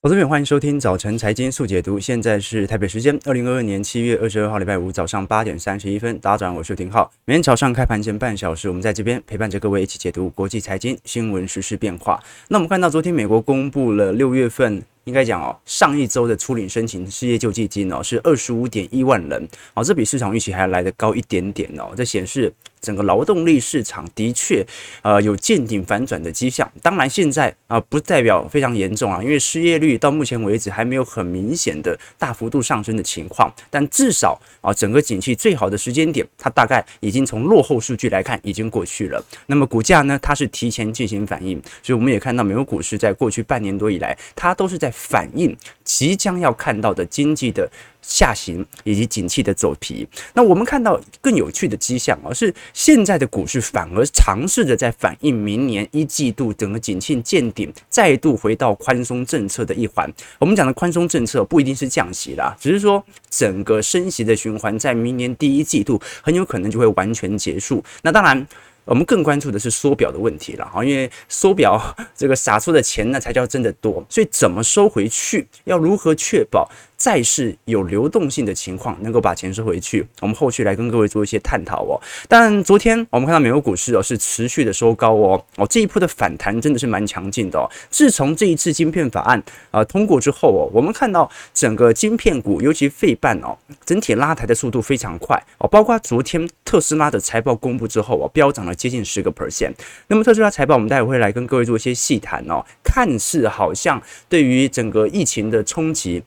投资朋友，欢迎收听早晨财经速解读。现在是台北时间二零二二年七月二十二号礼拜五早上八点三十一分。大家早上，我是廷浩。每天早上开盘前半小时，我们在这边陪伴着各位一起解读国际财经新闻、时事变化。那我们看到昨天美国公布了六月份。应该讲哦，上一周的初领申请失业救济金哦是二十五点一万人，哦，这比市场预期还要来得高一点点哦。这显示整个劳动力市场的确呃有见顶反转的迹象。当然现在啊不代表非常严重啊，因为失业率到目前为止还没有很明显的大幅度上升的情况。但至少啊整个景气最好的时间点，它大概已经从落后数据来看已经过去了。那么股价呢，它是提前进行反应，所以我们也看到美国股市在过去半年多以来，它都是在。反映即将要看到的经济的下行以及景气的走皮。那我们看到更有趣的迹象啊，是现在的股市反而尝试着在反映明年一季度整个景气见顶，再度回到宽松政策的一环。我们讲的宽松政策不一定是降息啦，只是说整个升息的循环在明年第一季度很有可能就会完全结束。那当然。我们更关注的是缩表的问题了哈，因为缩表这个撒出的钱呢才叫真的多，所以怎么收回去，要如何确保债市有流动性的情况能够把钱收回去？我们后续来跟各位做一些探讨哦。但昨天我们看到美国股市哦是持续的收高哦哦，这一波的反弹真的是蛮强劲的哦。自从这一次晶片法案啊通过之后哦，我们看到整个晶片股，尤其费半哦，整体拉抬的速度非常快哦。包括昨天特斯拉的财报公布之后哦，飙涨了接近十个 percent。那么特斯拉财报我们待会会来跟各位做一些细谈哦，看似好像对于整个疫情的冲击。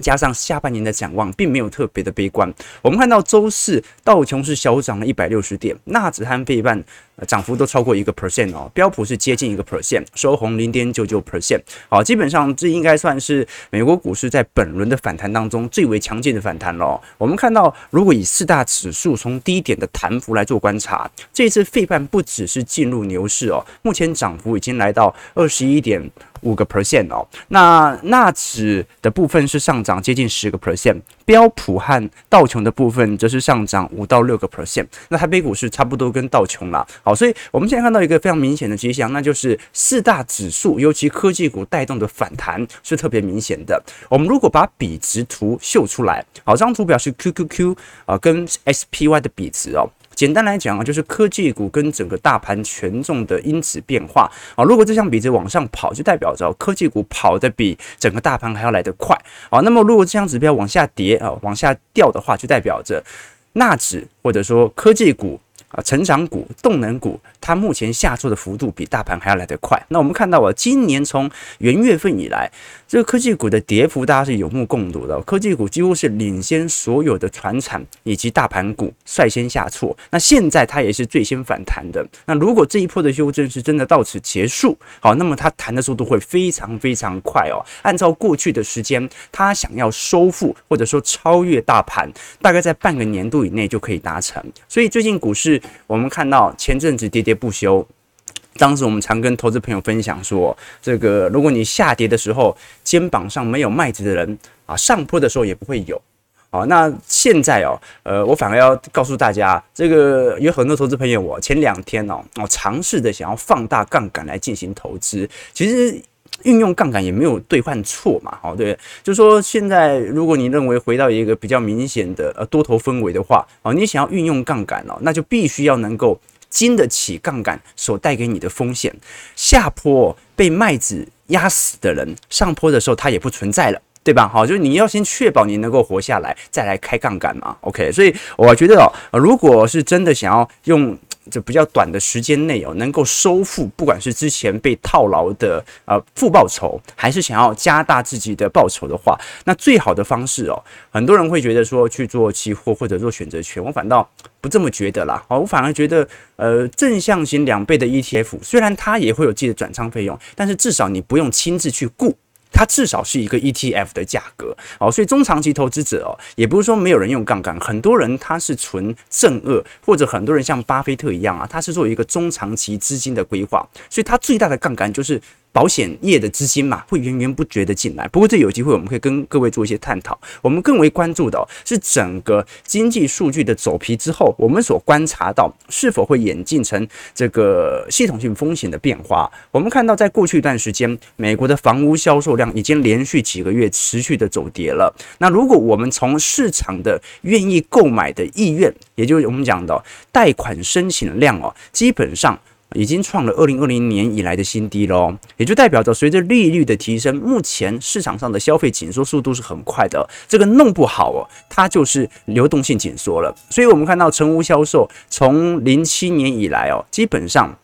加上下半年的展望，并没有特别的悲观。我们看到周四道琼斯小涨了一百六十点，纳指和费半涨幅都超过一个 percent 哦，标普是接近一个 percent，收红零点九九 percent。好，基本上这应该算是美国股市在本轮的反弹当中最为强劲的反弹了。我们看到，如果以四大指数从低点的弹幅来做观察，这次费半不只是进入牛市哦，目前涨幅已经来到二十一点。五个 percent 哦，那纳指的部分是上涨接近十个 percent，标普和道琼的部分则是上涨五到六个 percent。那台北股市差不多跟道琼啦，好，所以我们现在看到一个非常明显的迹象，那就是四大指数，尤其科技股带动的反弹是特别明显的。我们如果把比值图秀出来，好，这张图表示 QQQ 啊跟 SPY 的比值哦。简单来讲啊，就是科技股跟整个大盘权重的因子变化啊。如果这项比值往上跑，就代表着科技股跑得比整个大盘还要来得快啊。那么如果这项指标往下跌啊，往下掉的话，就代表着纳指或者说科技股。啊，成长股、动能股，它目前下挫的幅度比大盘还要来得快。那我们看到啊，今年从元月份以来，这个科技股的跌幅大家是有目共睹的。科技股几乎是领先所有的传产以及大盘股率先下挫。那现在它也是最先反弹的。那如果这一波的修正是真的到此结束，好，那么它弹的速度会非常非常快哦。按照过去的时间，它想要收复或者说超越大盘，大概在半个年度以内就可以达成。所以最近股市。我们看到前阵子跌跌不休，当时我们常跟投资朋友分享说，这个如果你下跌的时候肩膀上没有麦子的人啊，上坡的时候也不会有。好，那现在哦，呃，我反而要告诉大家，这个有很多投资朋友，我前两天哦，我尝试着想要放大杠杆来进行投资，其实。运用杠杆也没有兑换错嘛，好，对，就是说现在如果你认为回到一个比较明显的呃多头氛围的话，哦，你想要运用杠杆哦，那就必须要能够经得起杠杆所带给你的风险。下坡被麦子压死的人，上坡的时候他也不存在了，对吧？好，就是你要先确保你能够活下来，再来开杠杆嘛。OK，所以我觉得哦，如果是真的想要用。就比较短的时间内哦，能够收复，不管是之前被套牢的呃负报酬，还是想要加大自己的报酬的话，那最好的方式哦，很多人会觉得说去做期货或者做选择权，我反倒不这么觉得啦。哦，我反而觉得呃正向型两倍的 ETF，虽然它也会有自己的转仓费用，但是至少你不用亲自去顾。它至少是一个 ETF 的价格，哦，所以中长期投资者哦，也不是说没有人用杠杆，很多人他是纯正二，或者很多人像巴菲特一样啊，他是做一个中长期资金的规划，所以他最大的杠杆就是保险业的资金嘛，会源源不绝的进来。不过这有机会我们可以跟各位做一些探讨。我们更为关注的是整个经济数据的走皮之后，我们所观察到是否会演进成这个系统性风险的变化。我们看到在过去一段时间，美国的房屋销售量已经连续几个月持续的走跌了。那如果我们从市场的愿意购买的意愿，也就是我们讲的贷款申请量哦，基本上。已经创了二零二零年以来的新低喽，也就代表着随着利率的提升，目前市场上的消费紧缩速度是很快的。这个弄不好哦，它就是流动性紧缩了。所以我们看到成屋销售从零七年以来哦，基本上，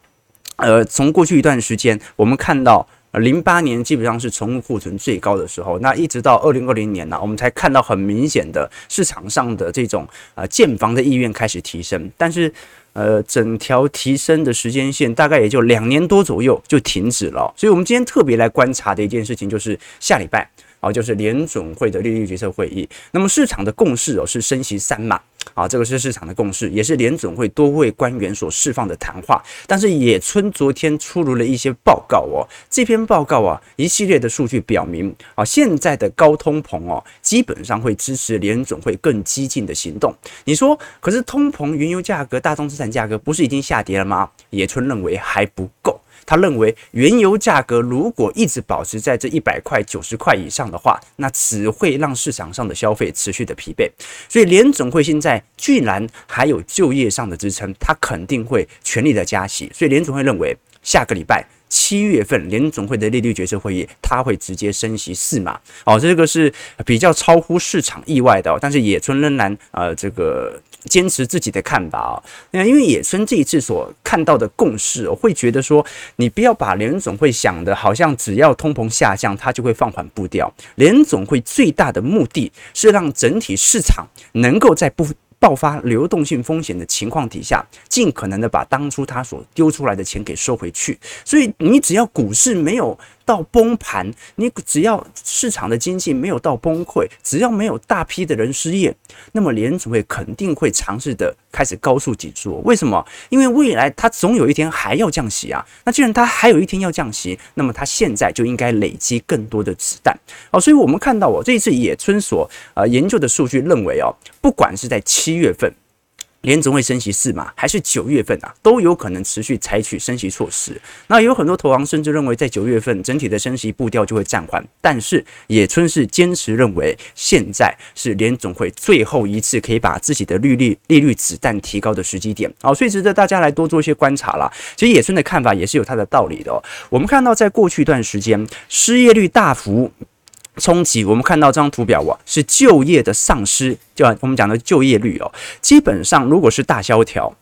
呃，从过去一段时间，我们看到零八年基本上是存货库存最高的时候，那一直到二零二零年呢，我们才看到很明显的市场上的这种呃建房的意愿开始提升，但是。呃，整条提升的时间线大概也就两年多左右就停止了，所以我们今天特别来观察的一件事情就是下礼拜啊，就是联准会的利率决策会议，那么市场的共识哦是升息三码。啊，这个是市场的共识，也是联准会多位官员所释放的谈话。但是野村昨天出炉了一些报告哦，这篇报告啊，一系列的数据表明啊，现在的高通膨哦，基本上会支持联准会更激进的行动。你说，可是通膨、原油价格、大宗资产价格不是已经下跌了吗？野村认为还不够。他认为，原油价格如果一直保持在这一百块、九十块以上的话，那只会让市场上的消费持续的疲惫。所以联总会现在居然还有就业上的支撑，他肯定会全力的加息。所以联总会认为，下个礼拜七月份联总会的利率决策会议，他会直接升息四码。哦，这个是比较超乎市场意外的。但是野村仍然呃这个。坚持自己的看法啊，那因为野村这一次所看到的共识，我会觉得说，你不要把联总会想的好像只要通膨下降，它就会放缓步调。联总会最大的目的是让整体市场能够在不爆发流动性风险的情况底下，尽可能的把当初他所丢出来的钱给收回去。所以你只要股市没有到崩盘，你只要市场的经济没有到崩溃，只要没有大批的人失业，那么联储会肯定会尝试的开始高速紧缩。为什么？因为未来它总有一天还要降息啊。那既然它还有一天要降息，那么它现在就应该累积更多的子弹哦。所以我们看到哦，这一次野村所呃研究的数据认为哦，不管是在七月份。联总会升息四码，还是九月份啊，都有可能持续采取升息措施。那有很多投行甚至认为，在九月份整体的升息步调就会暂缓。但是野村是坚持认为，现在是联总会最后一次可以把自己的利率利率子弹提高的时机点。好，所以值得大家来多做一些观察啦。其实野村的看法也是有他的道理的。我们看到，在过去一段时间，失业率大幅冲击，我们看到这张图表啊，是就业的丧失，就我们讲的就业率哦，基本上如果是大萧条，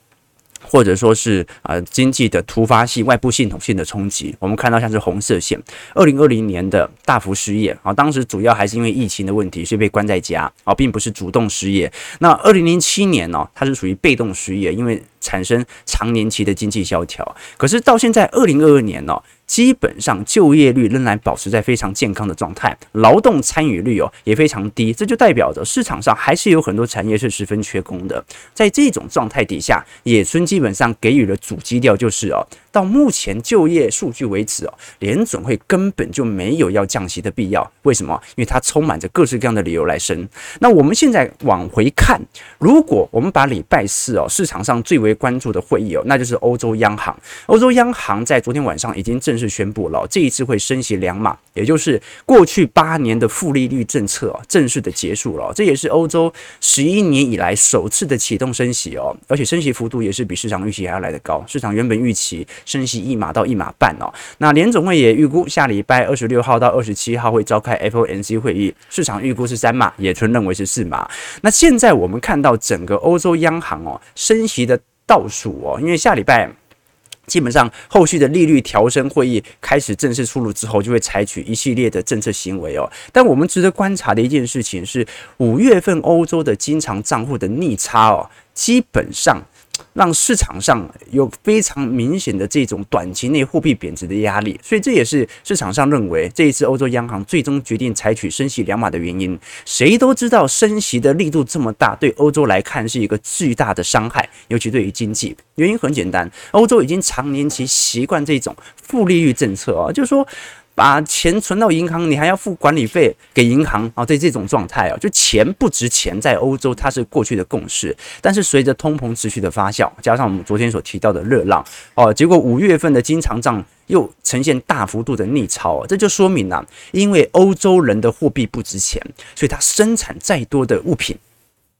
或者说是呃经济的突发性、外部系统性的冲击，我们看到像是红色线，二零二零年的大幅失业啊，当时主要还是因为疫情的问题，所以被关在家啊，并不是主动失业。那二零零七年呢，它是属于被动失业，因为产生长年期的经济萧条。可是到现在二零二二年呢，基本上就业率仍然保持在非常健康的状态，劳动参与率哦也非常低，这就代表着市场上还是有很多产业是十分缺工的。在这种状态底下，野村基本上给予了主基调，就是哦。到目前就业数据为止哦，联准会根本就没有要降息的必要。为什么？因为它充满着各式各样的理由来升。那我们现在往回看，如果我们把礼拜四哦市场上最为关注的会议哦，那就是欧洲央行。欧洲央行在昨天晚上已经正式宣布了，这一次会升息两码，也就是过去八年的负利率政策正式的结束了。这也是欧洲十一年以来首次的启动升息哦，而且升息幅度也是比市场预期还要来得高。市场原本预期。升息一码到一码半哦，那联总会也预估下礼拜二十六号到二十七号会召开 FOMC 会议，市场预估是三码，野村认为是四码。那现在我们看到整个欧洲央行哦升息的倒数哦，因为下礼拜基本上后续的利率调升会议开始正式出炉之后，就会采取一系列的政策行为哦。但我们值得观察的一件事情是，五月份欧洲的经常账户的逆差哦，基本上。让市场上有非常明显的这种短期内货币贬值的压力，所以这也是市场上认为这一次欧洲央行最终决定采取升息两码的原因。谁都知道升息的力度这么大，对欧洲来看是一个巨大的伤害，尤其对于经济。原因很简单，欧洲已经长年期习惯这种负利率政策啊，就是说。把钱存到银行，你还要付管理费给银行啊？在这种状态啊，就钱不值钱，在欧洲它是过去的共识。但是随着通膨持续的发酵，加上我们昨天所提到的热浪哦，结果五月份的经常账又呈现大幅度的逆超啊，这就说明了，因为欧洲人的货币不值钱，所以它生产再多的物品。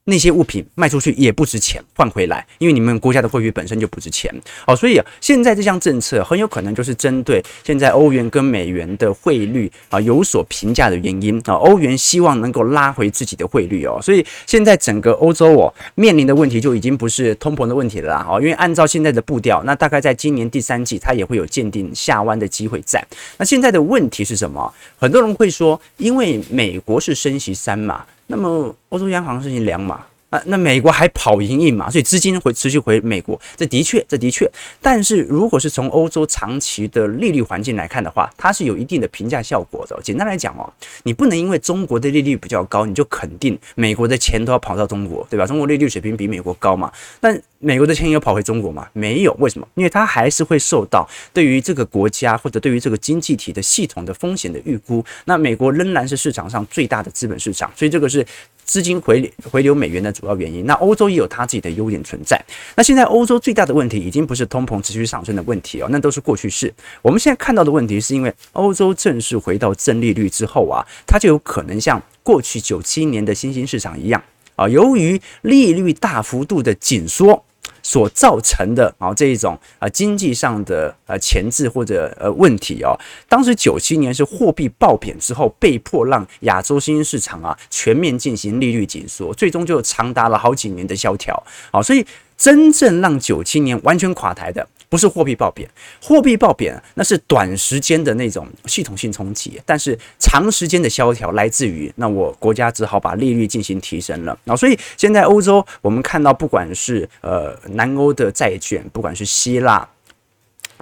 那些物品卖出去也不值钱，换回来，因为你们国家的货币本身就不值钱哦，所以，现在这项政策很有可能就是针对现在欧元跟美元的汇率啊有所评价的原因啊，欧元希望能够拉回自己的汇率哦，所以现在整个欧洲哦面临的问题就已经不是通膨的问题了啦，哦，因为按照现在的步调，那大概在今年第三季它也会有见顶下弯的机会在。那现在的问题是什么？很多人会说，因为美国是升息三嘛。那么欧洲央行是两码，啊，那美国还跑赢一码，所以资金会持续回美国，这的确，这的确。但是如果是从欧洲长期的利率环境来看的话，它是有一定的评价效果的。简单来讲哦，你不能因为中国的利率比较高，你就肯定美国的钱都要跑到中国，对吧？中国利率水平比美国高嘛，但美国的钱有跑回中国吗？没有，为什么？因为它还是会受到对于这个国家或者对于这个经济体的系统的风险的预估。那美国仍然是市场上最大的资本市场，所以这个是。资金回回流美元的主要原因，那欧洲也有它自己的优点存在。那现在欧洲最大的问题已经不是通膨持续上升的问题哦，那都是过去式。我们现在看到的问题是因为欧洲正式回到正利率之后啊，它就有可能像过去九七年的新兴市场一样啊，由于利率大幅度的紧缩。所造成的啊这一种啊经济上的呃前置或者呃问题哦，当时九七年是货币爆贬之后，被迫让亚洲新兴市场啊全面进行利率紧缩，最终就长达了好几年的萧条啊，所以真正让九七年完全垮台的。不是货币爆贬，货币爆贬那是短时间的那种系统性冲击，但是长时间的萧条来自于那我国家只好把利率进行提升了。那所以现在欧洲我们看到，不管是呃南欧的债券，不管是希腊。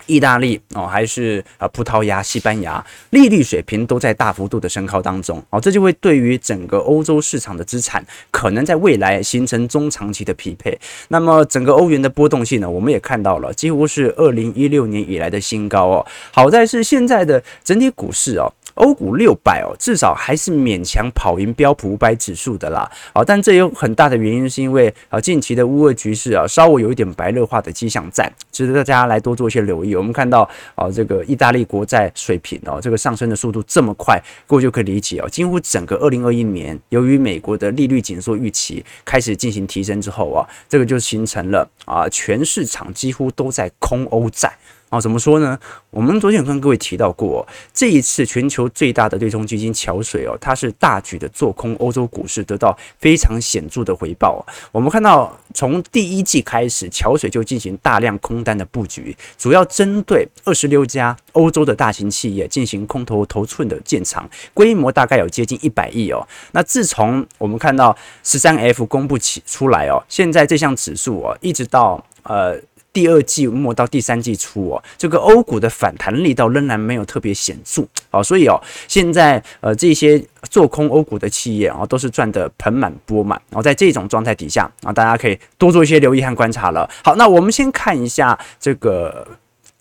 意大利哦，还是啊葡萄牙、西班牙，利率水平都在大幅度的升高当中哦，这就会对于整个欧洲市场的资产可能在未来形成中长期的匹配。那么整个欧元的波动性呢，我们也看到了，几乎是二零一六年以来的新高哦。好在是现在的整体股市哦。欧股六百哦，至少还是勉强跑赢标普五百指数的啦。好，但这有很大的原因，是因为啊，近期的乌俄局势啊，稍微有一点白热化的迹象在，值得大家来多做一些留意。我们看到啊，这个意大利国债水平哦，这个上升的速度这么快，各位就可以理解哦。几乎整个二零二一年，由于美国的利率紧缩预期开始进行提升之后啊，这个就形成了啊，全市场几乎都在空欧债。啊，怎么说呢？我们昨天有跟各位提到过，这一次全球最大的对冲基金桥水哦，它是大举的做空欧洲股市，得到非常显著的回报。我们看到，从第一季开始，桥水就进行大量空单的布局，主要针对二十六家欧洲的大型企业进行空头头寸的建仓，规模大概有接近一百亿哦。那自从我们看到十三 F 公布起出来哦，现在这项指数哦，一直到呃。第二季末到第三季初哦，这个欧股的反弹力道仍然没有特别显著哦，所以哦，现在呃这些做空欧股的企业啊，都是赚得盆满钵满。然后在这种状态底下啊，大家可以多做一些留意和观察了。好，那我们先看一下这个。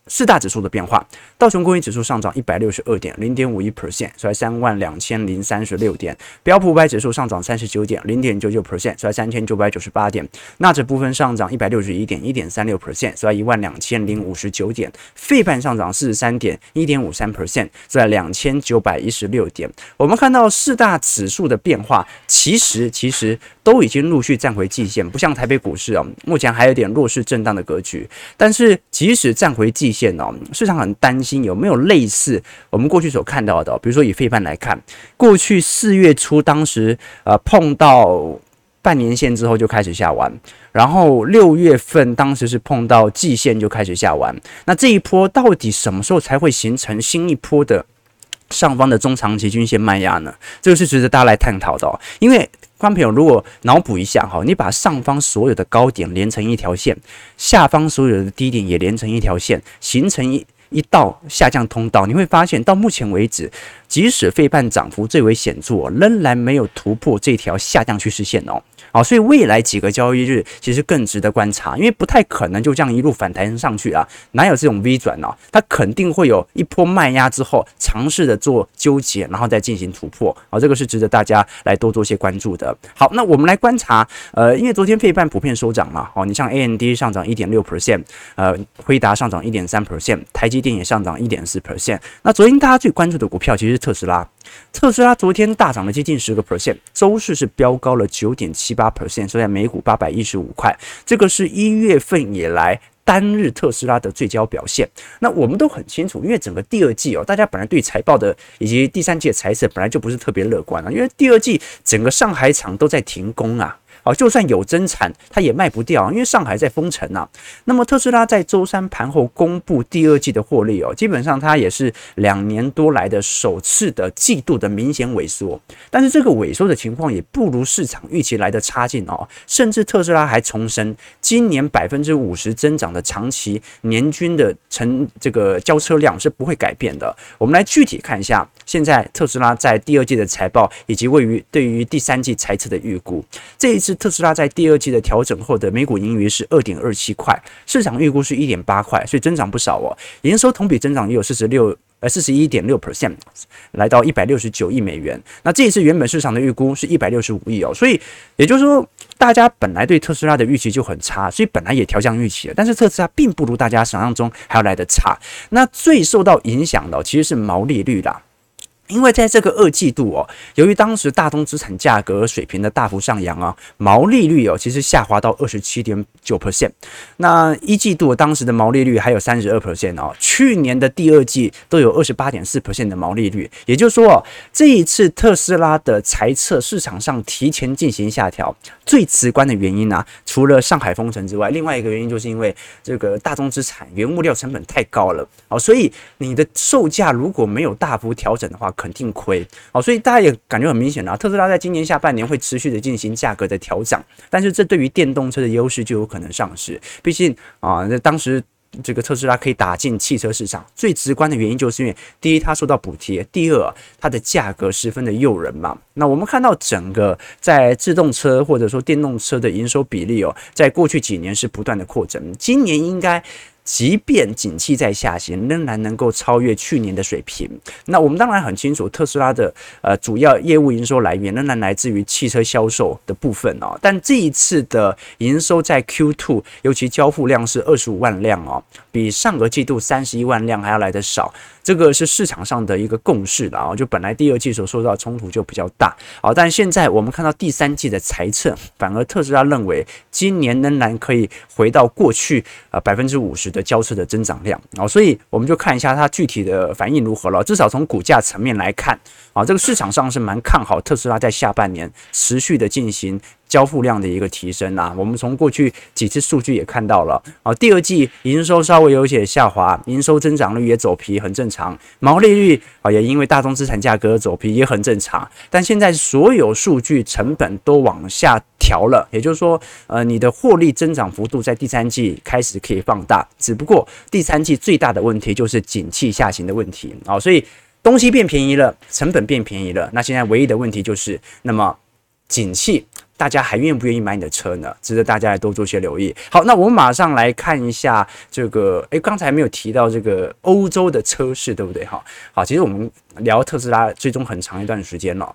四大指数的变化，道琼工业指数上涨一百六十二点零点五一 percent，收在三万两千零三十六点；标普五百指数上涨三十九点零点九九 percent，收在三千九百九十八点；纳指部分上涨一百六十一点一点三六 percent，收在一万两千零五十九点；费半上涨四十三点一点五三 percent，收在两千九百一十六点。我们看到四大指数的变化，其实其实都已经陆续站回季线，不像台北股市啊，目前还有点弱势震荡的格局。但是即使站回季线，哦，市场很担心有没有类似我们过去所看到的，比如说以费半来看，过去四月初当时呃碰到半年线之后就开始下弯，然后六月份当时是碰到季线就开始下弯，那这一波到底什么时候才会形成新一波的上方的中长期均线卖压呢？这个是值得大家来探讨的哦。因为观众朋友如果脑补一下哈，你把上方所有的高点连成一条线，下方所有的低点也连成一条线，形成一一道下降通道，你会发现到目前为止，即使费半涨幅最为显著，仍然没有突破这条下降趋势线哦。好，所以未来几个交易日其实更值得观察，因为不太可能就这样一路反弹上去啊，哪有这种 V 转呢、啊？它肯定会有一波卖压之后，尝试的做纠结，然后再进行突破。好，这个是值得大家来多做些关注的。好，那我们来观察，呃，因为昨天费半普遍收涨嘛，哦，你像 AMD 上涨一点六 percent，呃，辉达上涨一点三 percent，台积电也上涨一点四 percent。那昨天大家最关注的股票其实是特斯拉。特斯拉昨天大涨了接近十个 percent，周市是飙高了九点七八 percent，收在每股八百一十五块。这个是一月份以来单日特斯拉的最佳表现。那我们都很清楚，因为整个第二季哦，大家本来对财报的以及第三季的财测本来就不是特别乐观啊，因为第二季整个上海厂都在停工啊。哦，就算有增产，它也卖不掉，因为上海在封城呐。那么特斯拉在周三盘后公布第二季的获利哦，基本上它也是两年多来的首次的季度的明显萎缩。但是这个萎缩的情况也不如市场预期来的差劲哦，甚至特斯拉还重申，今年百分之五十增长的长期年均的成这个交车量是不会改变的。我们来具体看一下，现在特斯拉在第二季的财报以及位于对于第三季财测的预估，这一次。特斯拉在第二季的调整后的每股盈余是二点二七块，市场预估是一点八块，所以增长不少哦。营收同比增长也有四十六呃四十一点六 percent，来到一百六十九亿美元。那这一次原本市场的预估是一百六十五亿哦，所以也就是说，大家本来对特斯拉的预期就很差，所以本来也调降预期了。但是特斯拉并不如大家想象中还要来得差。那最受到影响的其实是毛利率啦。因为在这个二季度哦，由于当时大宗资产价格水平的大幅上扬啊，毛利率哦其实下滑到二十七点九 percent。那一季度当时的毛利率还有三十二 percent 哦，去年的第二季都有二十八点四 percent 的毛利率。也就是说哦，这一次特斯拉的财测市场上提前进行下调，最直观的原因啊，除了上海封城之外，另外一个原因就是因为这个大宗资产原物料成本太高了哦，所以你的售价如果没有大幅调整的话，肯定亏哦，所以大家也感觉很明显啊，特斯拉在今年下半年会持续的进行价格的调整，但是这对于电动车的优势就有可能丧失。毕竟啊，那当时这个特斯拉可以打进汽车市场，最直观的原因就是因为第一，它受到补贴；第二，它的价格十分的诱人嘛。那我们看到整个在自动车或者说电动车的营收比例哦，在过去几年是不断的扩增，今年应该。即便景气在下行，仍然能够超越去年的水平。那我们当然很清楚，特斯拉的呃主要业务营收来源仍然来自于汽车销售的部分哦。但这一次的营收在 Q2，尤其交付量是二十五万辆哦，比上个季度三十一万辆还要来得少。这个是市场上的一个共识的啊，就本来第二季所受到的冲突就比较大啊，但现在我们看到第三季的财测，反而特斯拉认为今年仍然可以回到过去啊百分之五十的交车的增长量啊，所以我们就看一下它具体的反应如何了。至少从股价层面来看啊，这个市场上是蛮看好特斯拉在下半年持续的进行。交付量的一个提升啊，我们从过去几次数据也看到了啊，第二季营收稍微有些下滑，营收增长率也走皮，很正常。毛利率啊，也因为大宗资产价格走皮，也很正常。但现在所有数据成本都往下调了，也就是说，呃，你的获利增长幅度在第三季开始可以放大，只不过第三季最大的问题就是景气下行的问题啊，所以东西变便宜了，成本变便宜了，那现在唯一的问题就是，那么景气。大家还愿不愿意买你的车呢？值得大家来多做些留意。好，那我们马上来看一下这个，诶，刚才没有提到这个欧洲的车市，对不对？哈，好，其实我们聊特斯拉最终很长一段时间了。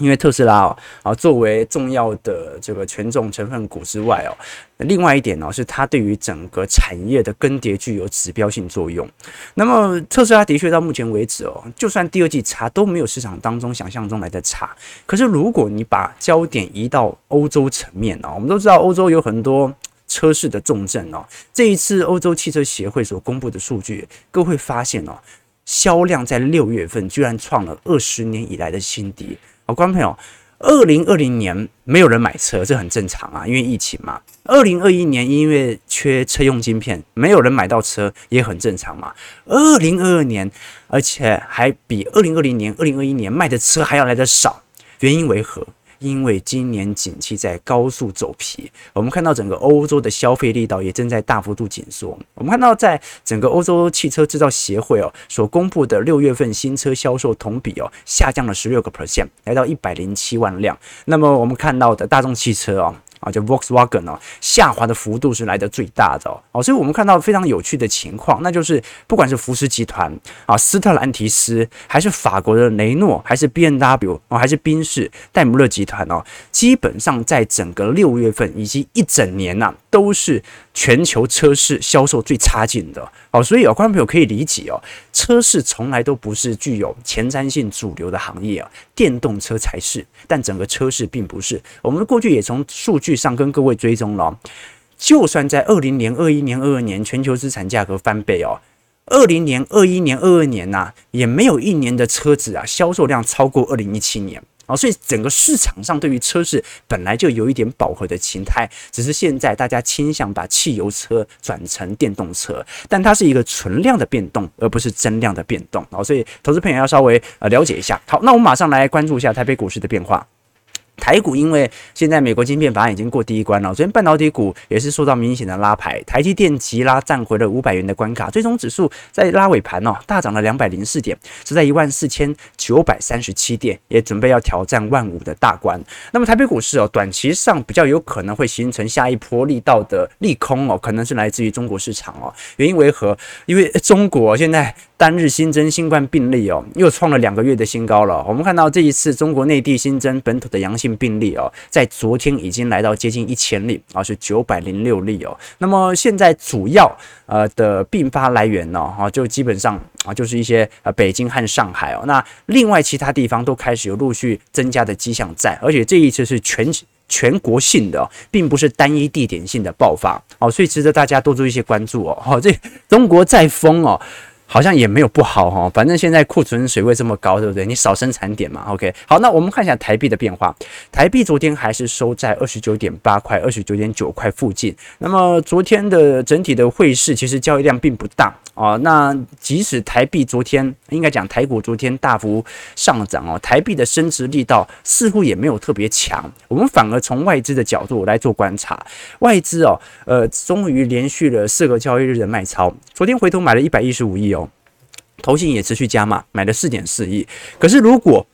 因为特斯拉哦，啊，作为重要的这个权重成分股之外哦，另外一点呢，是它对于整个产业的更迭具有指标性作用。那么特斯拉的确到目前为止哦，就算第二季差都没有市场当中想象中来的差。可是如果你把焦点移到欧洲层面哦，我们都知道欧洲有很多车市的重镇哦。这一次欧洲汽车协会所公布的数据，各位会发现哦，销量在六月份居然创了二十年以来的新低。好，观众朋友，二零二零年没有人买车，这很正常啊，因为疫情嘛。二零二一年因为缺车用晶片，没有人买到车，也很正常嘛。二零二二年，而且还比二零二零年、二零二一年卖的车还要来得少，原因为何？因为今年景气在高速走皮，我们看到整个欧洲的消费力道也正在大幅度紧缩。我们看到在整个欧洲汽车制造协会哦所公布的六月份新车销售同比哦下降了十六个 percent，来到一百零七万辆。那么我们看到的大众汽车哦。啊，就 Volkswagen 哦，下滑的幅度是来得最大的哦，所以我们看到非常有趣的情况，那就是不管是福斯集团啊、斯特兰提斯，还是法国的雷诺，还是 B N W 哦，还是宾士、戴姆勒集团哦，基本上在整个六月份以及一整年呐、啊，都是全球车市销售最差劲的好，所以有观众朋友可以理解哦，车市从来都不是具有前瞻性主流的行业啊，电动车才是，但整个车市并不是。我们过去也从数据。上跟各位追踪了，就算在二零年、二一年、二二年全球资产价格翻倍哦，二零年、二一年、二二年呐，也没有一年的车子啊销售量超过二零一七年啊，所以整个市场上对于车市本来就有一点饱和的情态，只是现在大家倾向把汽油车转成电动车，但它是一个存量的变动，而不是增量的变动啊，所以投资朋友要稍微呃了解一下。好，那我们马上来关注一下台北股市的变化。台股因为现在美国晶片法案已经过第一关了，昨天半导体股也是受到明显的拉抬，台积电急拉站回了五百元的关卡，最终指数在拉尾盘哦大涨了两百零四点，是在一万四千九百三十七点，也准备要挑战万五的大关。那么台北股市哦，短期上比较有可能会形成下一波力道的利空哦，可能是来自于中国市场哦，原因为何？因为中国现在。单日新增新冠病例哦，又创了两个月的新高了。我们看到这一次中国内地新增本土的阳性病例哦，在昨天已经来到接近一千例啊，是九百零六例哦。那么现在主要呃的并发来源呢，哈，就基本上啊就是一些呃北京和上海哦。那另外其他地方都开始有陆续增加的迹象在，而且这一次是全全国性的，并不是单一地点性的爆发哦，所以值得大家多做一些关注哦。好，这中国再封哦。好像也没有不好哈，反正现在库存水位这么高，对不对？你少生产点嘛。OK，好，那我们看一下台币的变化。台币昨天还是收在二十九点八块、二十九点九块附近。那么昨天的整体的汇市其实交易量并不大啊。那即使台币昨天应该讲台股昨天大幅上涨哦，台币的升值力道似乎也没有特别强。我们反而从外资的角度来做观察，外资哦，呃，终于连续了四个交易日的卖超，昨天回头买了一百一十五亿哦。投信也持续加码，买了四点四亿。可是如果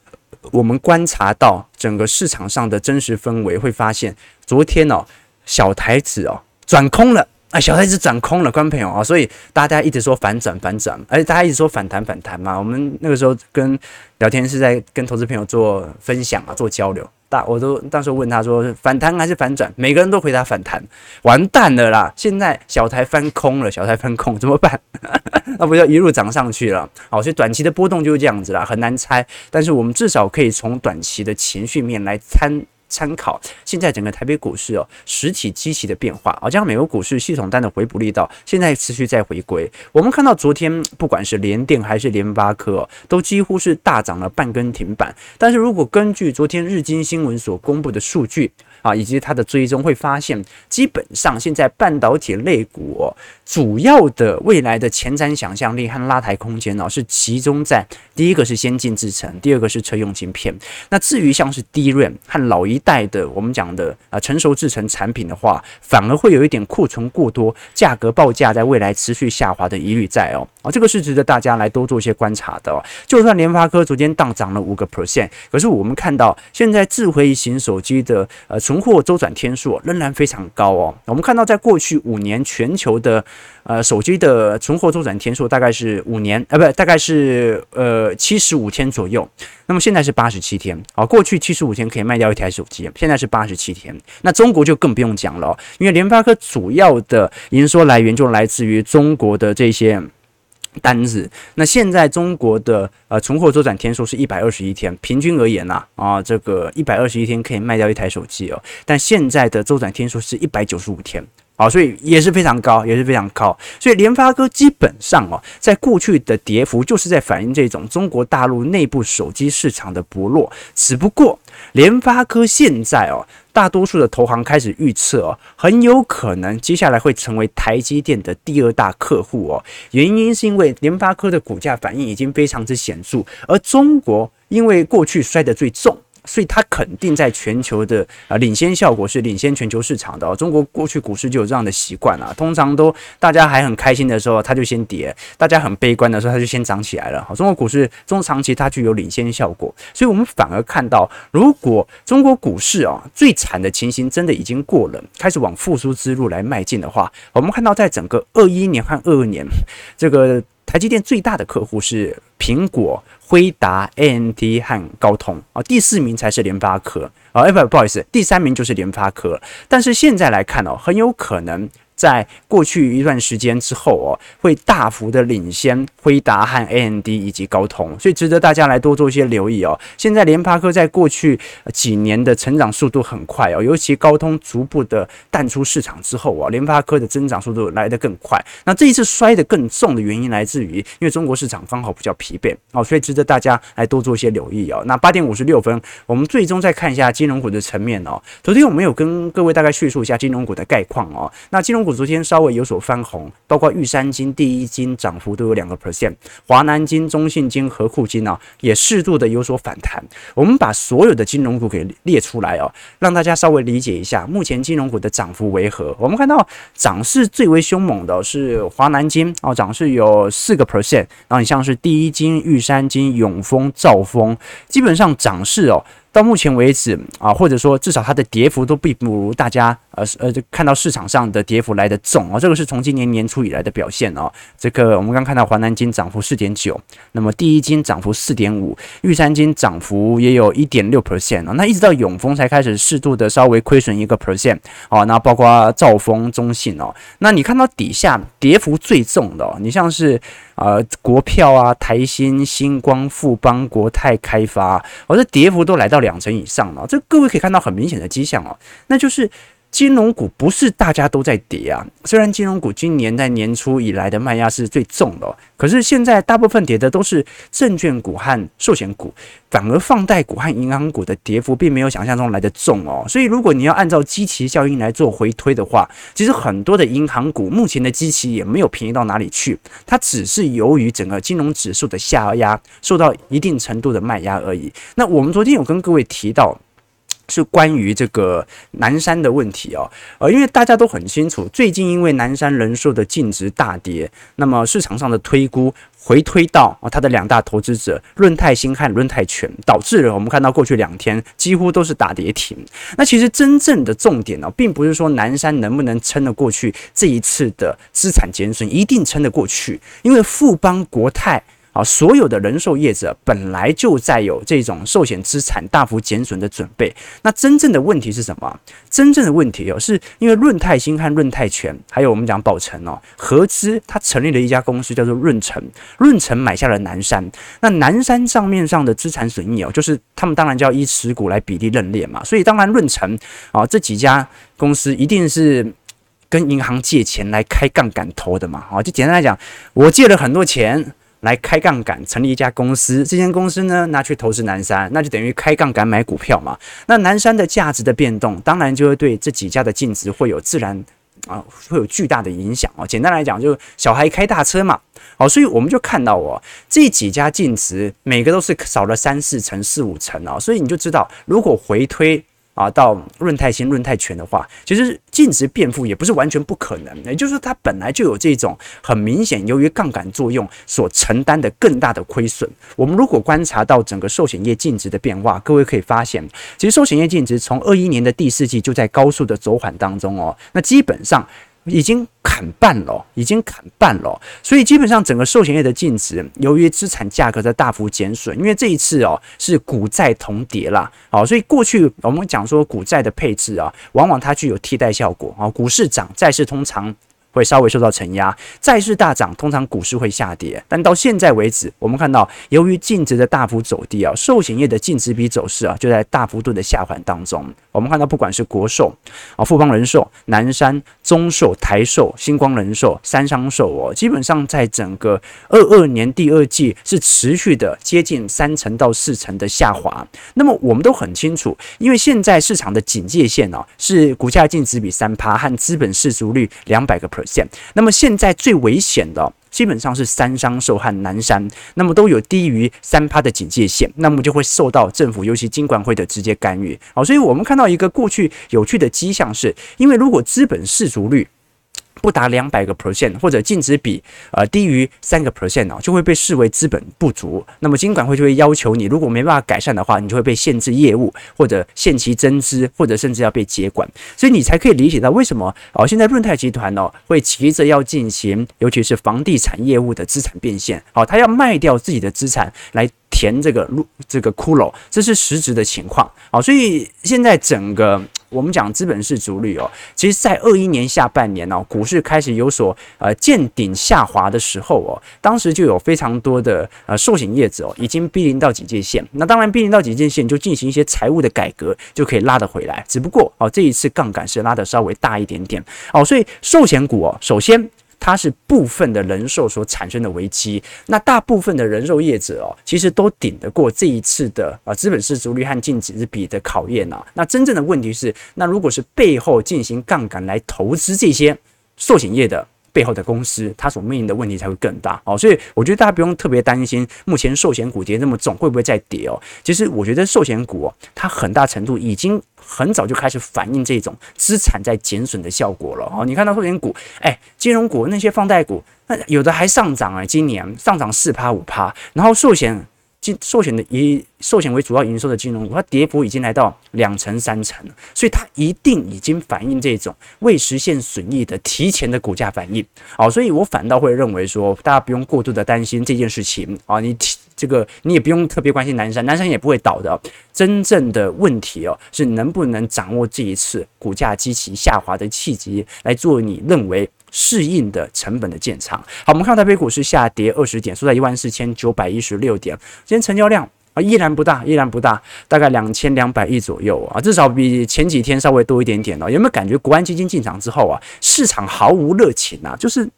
我们观察到整个市场上的真实氛围，会发现昨天哦，小台子哦转空了，啊，小台子转空了，观众朋友啊，所以大家一直说反转反转，而且大家一直说反弹反弹嘛。我们那个时候跟聊天是在跟投资朋友做分享啊，做交流。大我都当时问他说反弹还是反转，每个人都回答反弹，完蛋了啦！现在小台翻空了，小台翻空怎么办？那不就一路涨上去了？好，所以短期的波动就是这样子啦，很难猜。但是我们至少可以从短期的情绪面来参。参考现在整个台北股市哦，实体机器的变化啊，加上美国股市系统单的回补力道，现在持续在回归。我们看到昨天不管是联电还是联发科，都几乎是大涨了半根停板。但是如果根据昨天日经新闻所公布的数据，啊，以及它的追踪会发现，基本上现在半导体类股哦，主要的未来的前瞻想象力和拉抬空间哦，是集中在第一个是先进制程，第二个是车用晶片。那至于像是 DRAM 和老一代的我们讲的啊成熟制程产品的话，反而会有一点库存过多，价格报价在未来持续下滑的疑虑在哦。啊，这个是值得大家来多做一些观察的哦。就算联发科昨天大涨了五个 percent，可是我们看到现在智慧型手机的呃。存货周转天数仍然非常高哦。我们看到，在过去五年，全球的呃手机的存货周转天数大概是五年，呃，不，大概是呃七十五天左右。那么现在是八十七天啊。过去七十五天可以卖掉一台手机，现在是八十七天。那中国就更不用讲了，因为联发科主要的营收来源就来自于中国的这些。单子，那现在中国的呃存货周转天数是一百二十一天，平均而言呐啊，这个一百二十一天可以卖掉一台手机哦，但现在的周转天数是一百九十五天。啊，所以也是非常高，也是非常高。所以联发科基本上哦，在过去的跌幅就是在反映这种中国大陆内部手机市场的薄弱。只不过联发科现在哦，大多数的投行开始预测哦，很有可能接下来会成为台积电的第二大客户哦。原因是因为联发科的股价反应已经非常之显著，而中国因为过去摔得最重。所以它肯定在全球的啊领先效果是领先全球市场的。中国过去股市就有这样的习惯啊，通常都大家还很开心的时候，它就先跌；大家很悲观的时候，它就先涨起来了。好，中国股市中长期它具有领先效果，所以我们反而看到，如果中国股市啊最惨的情形真的已经过了，开始往复苏之路来迈进的话，我们看到在整个二一年和二二年，这个台积电最大的客户是苹果。辉达、AMD 和高通啊，第四名才是联发科啊，哎不，不好意思，第三名就是联发科。但是现在来看哦，很有可能。在过去一段时间之后哦，会大幅的领先辉达和 AMD 以及高通，所以值得大家来多做一些留意哦。现在联发科在过去几年的成长速度很快哦，尤其高通逐步的淡出市场之后啊，联发科的增长速度来得更快。那这一次摔得更重的原因来自于，因为中国市场刚好比较疲惫哦，所以值得大家来多做一些留意哦。那八点五十六分，我们最终再看一下金融股的层面哦。昨天我们有跟各位大概叙述一下金融股的概况哦。那金融股。昨天稍微有所翻红，包括玉山金、第一金涨幅都有两个 percent，华南金、中信金、和库金啊，也适度的有所反弹。我们把所有的金融股给列出来哦，让大家稍微理解一下目前金融股的涨幅为何。我们看到涨势最为凶猛的是华南金哦，涨势有四个 percent，然后你像是第一金、玉山金、永丰、兆丰，基本上涨势哦。到目前为止啊，或者说至少它的跌幅都并不如大家呃呃看到市场上的跌幅来得重啊，这个是从今年年初以来的表现哦。这个我们刚看到华南金涨幅四点九，那么第一金涨幅四点五，玉山金涨幅也有一点六 percent 啊，那一直到永丰才开始适度的稍微亏损一个 percent 哦，那包括兆丰、中信哦，那你看到底下跌幅最重的，哦，你像是。啊，国票啊，台新、星光、富邦、国泰开发，我、哦、这跌幅都来到两成以上了。这各位可以看到很明显的迹象哦，那就是。金融股不是大家都在跌啊，虽然金融股今年在年初以来的卖压是最重的，可是现在大部分跌的都是证券股和寿险股，反而放贷股和银行股的跌幅并没有想象中来得重哦。所以如果你要按照基期效应来做回推的话，其实很多的银行股目前的基期也没有便宜到哪里去，它只是由于整个金融指数的下压受到一定程度的卖压而已。那我们昨天有跟各位提到。是关于这个南山的问题哦，呃，因为大家都很清楚，最近因为南山人寿的净值大跌，那么市场上的推估回推到啊，它的两大投资者润泰新和润泰全，导致了我们看到过去两天几乎都是打跌停。那其实真正的重点呢，并不是说南山能不能撑得过去这一次的资产减损，一定撑得过去，因为富邦国泰。啊，所有的人寿业者本来就在有这种寿险资产大幅减损的准备。那真正的问题是什么？真正的问题哦，是因为润泰新和润泰全，还有我们讲宝成哦，合资他成立了一家公司叫做润成，润成买下了南山。那南山账面上的资产损益哦，就是他们当然就要依持股来比例认列嘛。所以当然润成啊这几家公司一定是跟银行借钱来开杠杆投的嘛。啊，就简单来讲，我借了很多钱。来开杠杆成立一家公司，这间公司呢拿去投资南山，那就等于开杠杆买股票嘛。那南山的价值的变动，当然就会对这几家的净值会有自然啊会有巨大的影响哦。简单来讲，就是小孩开大车嘛。好，所以我们就看到哦，这几家净值每个都是少了三四成、四五成哦。所以你就知道，如果回推。啊，到润泰新、润泰全的话，其实净值变负也不是完全不可能。也就是说，它本来就有这种很明显由于杠杆作用所承担的更大的亏损。我们如果观察到整个寿险业净值的变化，各位可以发现，其实寿险业净值从二一年的第四季就在高速的走缓当中哦。那基本上。已经砍半了，已经砍半了，所以基本上整个寿险业的净值，由于资产价格的大幅减损，因为这一次哦是股债同跌啦，好，所以过去我们讲说股债的配置啊，往往它具有替代效果。啊，股市涨，债市通常会稍微受到承压。债市大涨，通常股市会下跌。但到现在为止，我们看到由于净值的大幅走低啊，寿险业的净值比走势啊就在大幅度的下滑当中。我们看到不管是国寿啊、富邦人寿、南山、中寿、台寿、星光人寿、三商寿哦，基本上在整个二二年第二季是持续的接近三成到四成的下滑。那么我们都很清楚，因为现在市场的警戒线啊是股价净值比三趴和资本市足率两百个 per。那么现在最危险的。基本上是三商受和南山，那么都有低于三趴的警戒线，那么就会受到政府，尤其金管会的直接干预。好，所以我们看到一个过去有趣的迹象是，因为如果资本市足率。不达两百个 percent 或者净值比呃低于三个 percent 啊，就会被视为资本不足。那么金管会就会要求你，如果没办法改善的话，你就会被限制业务，或者限期增资，或者甚至要被接管。所以你才可以理解到为什么哦，现在润泰集团呢会急着要进行，尤其是房地产业务的资产变现。好，他要卖掉自己的资产来填这个路这个窟窿，这是实质的情况。好，所以现在整个。我们讲资本市足率哦，其实，在二一年下半年哦，股市开始有所呃见顶下滑的时候哦，当时就有非常多的呃寿险业者哦，已经濒临到警戒线。那当然，濒临到警戒线就进行一些财务的改革，就可以拉得回来。只不过哦，这一次杠杆是拉得稍微大一点点哦，所以寿险股哦，首先。它是部分的人寿所产生的危机，那大部分的人寿业者哦，其实都顶得过这一次的啊资本市足率和净值比的考验啊。那真正的问题是，那如果是背后进行杠杆来投资这些寿险业的。背后的公司，它所面临的问题才会更大哦，所以我觉得大家不用特别担心，目前寿险股跌那么重，会不会再跌哦？其实我觉得寿险股哦，它很大程度已经很早就开始反映这种资产在减损的效果了哦。你看到寿险股，哎，金融股那些放贷股，那有的还上涨啊，今年上涨四趴五趴，然后寿险。金寿险的以寿险为主要营收的金融股，它跌幅已经来到两成三成了，所以它一定已经反映这种未实现损益的提前的股价反应。好，所以我反倒会认为说，大家不用过度的担心这件事情啊，你提这个你也不用特别关心南山，南山也不会倒的。真正的问题哦，是能不能掌握这一次股价极其下滑的契机，来做你认为。适应的成本的建仓。好，我们看到台北股市下跌二十点，收在一万四千九百一十六点。今天成交量啊依然不大，依然不大，大概两千两百亿左右啊，至少比前几天稍微多一点点哦。有没有感觉国安基金进场之后啊，市场毫无热情啊，就是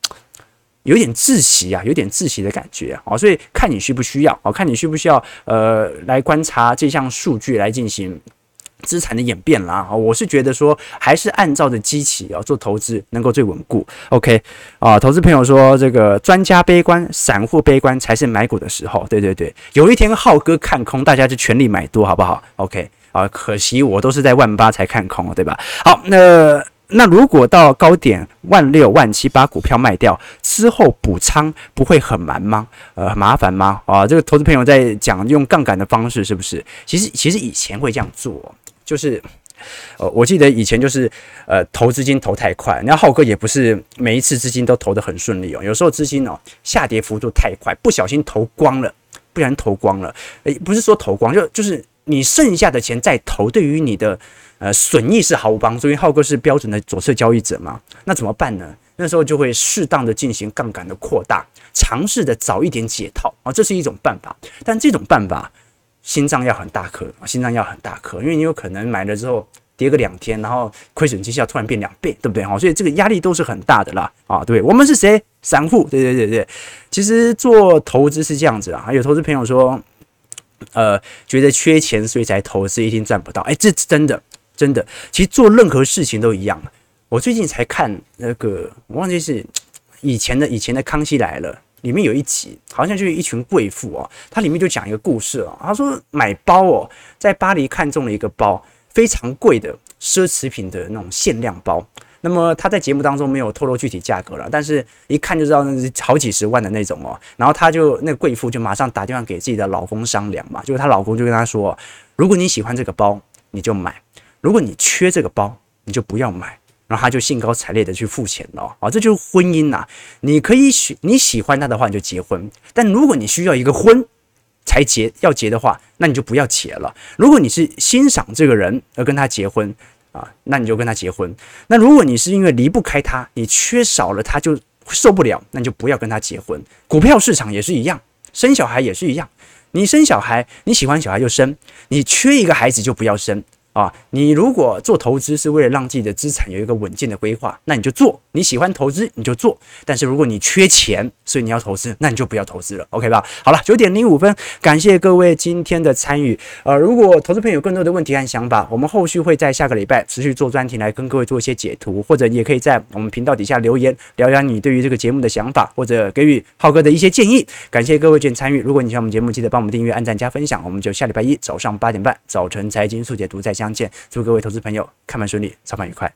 有点窒息啊，有点窒息的感觉啊。所以看你需不需要啊，看你需不需要呃来观察这项数据来进行。资产的演变啦，我是觉得说，还是按照着基期啊做投资能够最稳固。OK 啊，投资朋友说这个专家悲观，散户悲观才是买股的时候。对对对，有一天浩哥看空，大家就全力买多，好不好？OK 啊，可惜我都是在万八才看空，对吧？好，那那如果到高点万六万七把股票卖掉之后补仓，不会很难吗？呃，麻烦吗？啊，这个投资朋友在讲用杠杆的方式，是不是？其实其实以前会这样做。就是，呃，我记得以前就是，呃，投资金投太快，然后浩哥也不是每一次资金都投得很顺利哦，有时候资金哦下跌幅度太快，不小心投光了，不然投光了，诶，不是说投光，就就是你剩下的钱再投，对于你的呃损益是毫无帮助，因为浩哥是标准的左侧交易者嘛，那怎么办呢？那时候就会适当的进行杠杆的扩大，尝试的早一点解套啊，这是一种办法，但这种办法。心脏要很大颗，心脏要很大颗，因为你有可能买了之后跌个两天，然后亏损绩效突然变两倍，对不对？哈，所以这个压力都是很大的啦，啊，对，我们是谁？散户，对对对对。其实做投资是这样子啊，有投资朋友说，呃，觉得缺钱所以才投资，一定赚不到。哎，这真的真的，其实做任何事情都一样。我最近才看那个，我忘记是以前的以前的《康熙来了》。里面有一集，好像就是一群贵妇哦，它里面就讲一个故事哦。他说买包哦，在巴黎看中了一个包，非常贵的奢侈品的那种限量包。那么他在节目当中没有透露具体价格了，但是一看就知道那是好几十万的那种哦。然后他就那贵妇就马上打电话给自己的老公商量嘛，就是她老公就跟她说，如果你喜欢这个包，你就买；如果你缺这个包，你就不要买。然后他就兴高采烈的去付钱了啊，这就是婚姻呐。你可以喜你喜欢他的话，你就结婚；但如果你需要一个婚才结要结的话，那你就不要结了。如果你是欣赏这个人而跟他结婚，啊，那你就跟他结婚。那如果你是因为离不开他，你缺少了他就受不了，那你就不要跟他结婚。股票市场也是一样，生小孩也是一样。你生小孩，你喜欢小孩就生，你缺一个孩子就不要生。啊，你如果做投资是为了让自己的资产有一个稳健的规划，那你就做。你喜欢投资，你就做。但是如果你缺钱，所以你要投资，那你就不要投资了，OK 吧？好了，九点零五分，感谢各位今天的参与。呃，如果投资朋友有更多的问题和想法，我们后续会在下个礼拜持续做专题来跟各位做一些解读，或者你也可以在我们频道底下留言，聊聊你对于这个节目的想法，或者给予浩哥的一些建议。感谢各位今天参与。如果你喜欢我们节目，记得帮我们订阅、按赞、加分享。我们就下礼拜一早上八点半，早晨财经速解读再相见。祝各位投资朋友开盘顺利，操盘愉快。